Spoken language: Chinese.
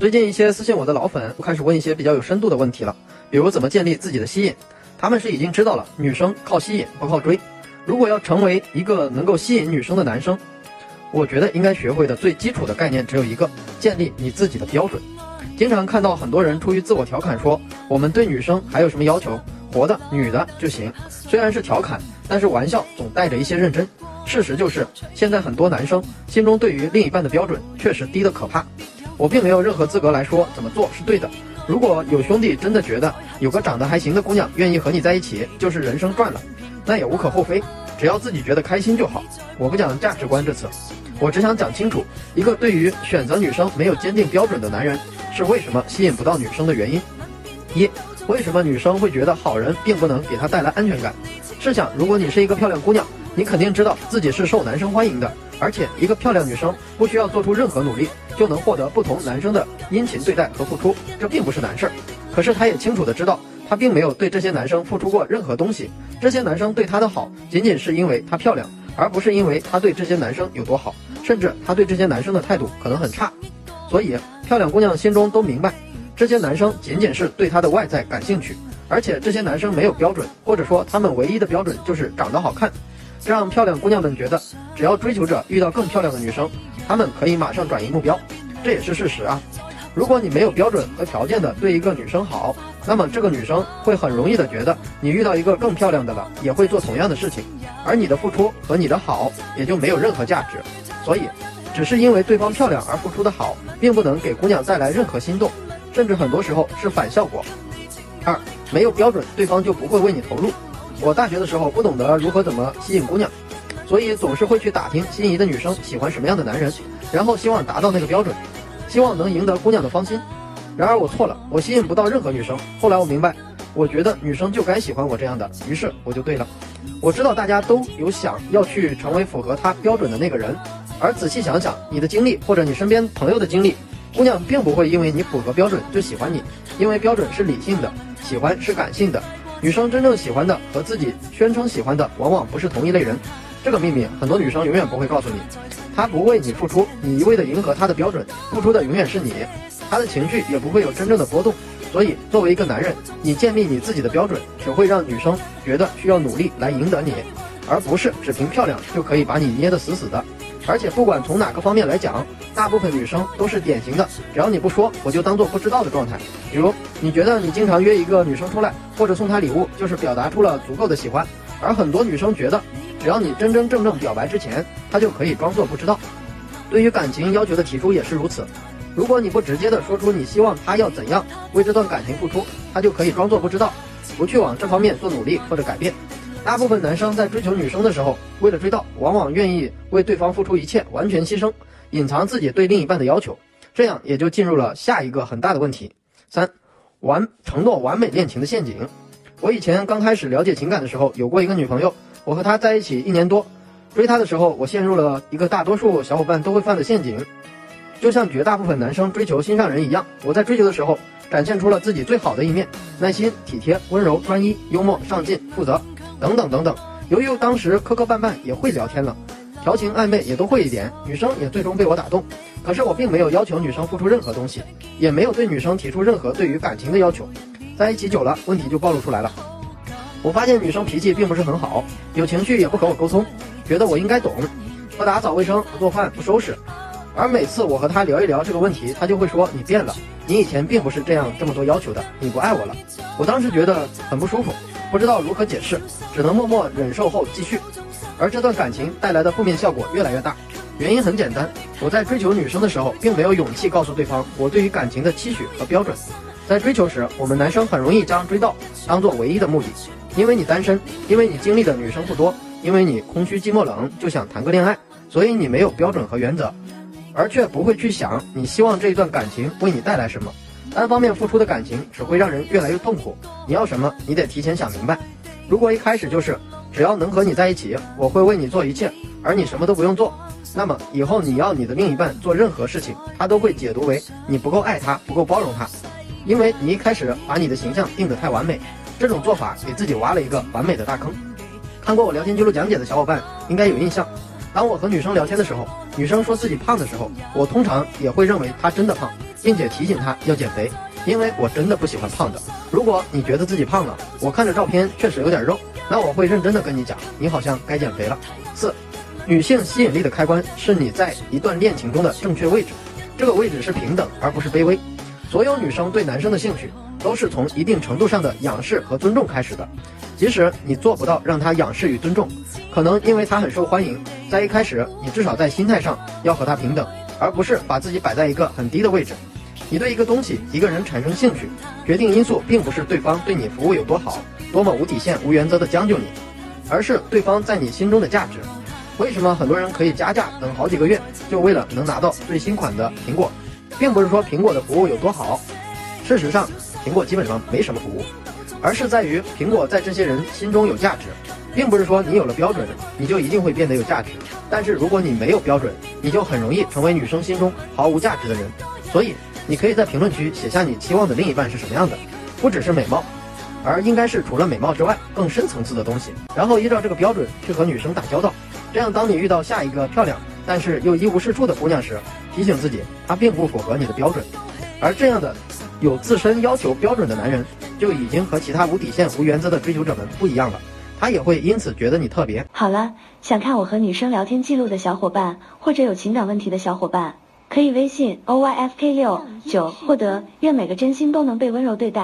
最近一些私信我的老粉开始问一些比较有深度的问题了，比如怎么建立自己的吸引。他们是已经知道了女生靠吸引不靠追。如果要成为一个能够吸引女生的男生，我觉得应该学会的最基础的概念只有一个：建立你自己的标准。经常看到很多人出于自我调侃说，我们对女生还有什么要求？活的女的就行。虽然是调侃，但是玩笑总带着一些认真。事实就是，现在很多男生心中对于另一半的标准确实低得可怕。我并没有任何资格来说怎么做是对的。如果有兄弟真的觉得有个长得还行的姑娘愿意和你在一起，就是人生赚了，那也无可厚非，只要自己觉得开心就好。我不讲价值观这次，我只想讲清楚一个对于选择女生没有坚定标准的男人是为什么吸引不到女生的原因。一，为什么女生会觉得好人并不能给她带来安全感？试想，如果你是一个漂亮姑娘，你肯定知道自己是受男生欢迎的。而且，一个漂亮女生不需要做出任何努力，就能获得不同男生的殷勤对待和付出，这并不是难事儿。可是，她也清楚的知道，她并没有对这些男生付出过任何东西。这些男生对她的好，仅仅是因为她漂亮，而不是因为她对这些男生有多好。甚至，她对这些男生的态度可能很差。所以，漂亮姑娘心中都明白，这些男生仅仅是对她的外在感兴趣，而且这些男生没有标准，或者说他们唯一的标准就是长得好看。让漂亮姑娘们觉得，只要追求者遇到更漂亮的女生，她们可以马上转移目标，这也是事实啊。如果你没有标准和条件的对一个女生好，那么这个女生会很容易的觉得你遇到一个更漂亮的了，也会做同样的事情，而你的付出和你的好也就没有任何价值。所以，只是因为对方漂亮而付出的好，并不能给姑娘带来任何心动，甚至很多时候是反效果。二，没有标准，对方就不会为你投入。我大学的时候不懂得如何怎么吸引姑娘，所以总是会去打听心仪的女生喜欢什么样的男人，然后希望达到那个标准，希望能赢得姑娘的芳心。然而我错了，我吸引不到任何女生。后来我明白，我觉得女生就该喜欢我这样的，于是我就对了。我知道大家都有想要去成为符合她标准的那个人，而仔细想想你的经历或者你身边朋友的经历，姑娘并不会因为你符合标准就喜欢你，因为标准是理性的，喜欢是感性的。女生真正喜欢的和自己宣称喜欢的往往不是同一类人，这个秘密很多女生永远不会告诉你。她不为你付出，你一味的迎合她的标准，付出的永远是你，她的情绪也不会有真正的波动。所以，作为一个男人，你建立你自己的标准，只会让女生觉得需要努力来赢得你，而不是只凭漂亮就可以把你捏得死死的。而且不管从哪个方面来讲，大部分女生都是典型的，只要你不说，我就当做不知道的状态。比如，你觉得你经常约一个女生出来，或者送她礼物，就是表达出了足够的喜欢。而很多女生觉得，只要你真真正正表白之前，她就可以装作不知道。对于感情要求的提出也是如此。如果你不直接的说出你希望她要怎样为这段感情付出，她就可以装作不知道，不去往这方面做努力或者改变。大部分男生在追求女生的时候，为了追到，往往愿意为对方付出一切，完全牺牲，隐藏自己对另一半的要求，这样也就进入了下一个很大的问题。三，完承诺完美恋情的陷阱。我以前刚开始了解情感的时候，有过一个女朋友，我和她在一起一年多，追她的时候，我陷入了一个大多数小伙伴都会犯的陷阱，就像绝大部分男生追求心上人一样，我在追求的时候，展现出了自己最好的一面，耐心、体贴、温柔、专一、幽默、上进、负责。等等等等，由于当时磕磕绊绊也会聊天了，调情暧昧也都会一点，女生也最终被我打动。可是我并没有要求女生付出任何东西，也没有对女生提出任何对于感情的要求。在一起久了，问题就暴露出来了。我发现女生脾气并不是很好，有情绪也不和我沟通，觉得我应该懂，不打扫卫生，不做饭，不收拾。而每次我和她聊一聊这个问题，她就会说你变了，你以前并不是这样这么多要求的，你不爱我了。我当时觉得很不舒服。不知道如何解释，只能默默忍受后继续，而这段感情带来的负面效果越来越大。原因很简单，我在追求女生的时候，并没有勇气告诉对方我对于感情的期许和标准。在追求时，我们男生很容易将追到当做唯一的目的，因为你单身，因为你经历的女生不多，因为你空虚寂寞冷，就想谈个恋爱，所以你没有标准和原则，而却不会去想你希望这一段感情为你带来什么。单方面付出的感情只会让人越来越痛苦。你要什么，你得提前想明白。如果一开始就是只要能和你在一起，我会为你做一切，而你什么都不用做，那么以后你要你的另一半做任何事情，他都会解读为你不够爱他，不够包容他，因为你一开始把你的形象定得太完美。这种做法给自己挖了一个完美的大坑。看过我聊天记录讲解的小伙伴应该有印象。当我和女生聊天的时候，女生说自己胖的时候，我通常也会认为她真的胖。并且提醒他要减肥，因为我真的不喜欢胖的。如果你觉得自己胖了，我看着照片确实有点肉，那我会认真的跟你讲，你好像该减肥了。四，女性吸引力的开关是你在一段恋情中的正确位置，这个位置是平等而不是卑微。所有女生对男生的兴趣都是从一定程度上的仰视和尊重开始的，即使你做不到让他仰视与尊重，可能因为他很受欢迎，在一开始你至少在心态上要和他平等。而不是把自己摆在一个很低的位置。你对一个东西、一个人产生兴趣，决定因素并不是对方对你服务有多好，多么无底线、无原则的将就你，而是对方在你心中的价值。为什么很多人可以加价等好几个月，就为了能拿到最新款的苹果，并不是说苹果的服务有多好，事实上，苹果基本上没什么服务，而是在于苹果在这些人心中有价值。并不是说你有了标准，你就一定会变得有价值。但是如果你没有标准，你就很容易成为女生心中毫无价值的人。所以，你可以在评论区写下你期望的另一半是什么样的，不只是美貌，而应该是除了美貌之外更深层次的东西。然后依照这个标准去和女生打交道。这样，当你遇到下一个漂亮但是又一无是处的姑娘时，提醒自己她并不符合你的标准。而这样的有自身要求标准的男人，就已经和其他无底线、无原则的追求者们不一样了。他也会因此觉得你特别好了。想看我和女生聊天记录的小伙伴，或者有情感问题的小伙伴，可以微信 o y f k 六九获得。愿每个真心都能被温柔对待。